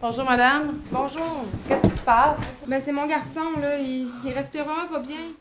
Bonjour, madame. Bonjour. Qu'est-ce qui se passe? Ben, c'est mon garçon, là. Il, il respire pas bien.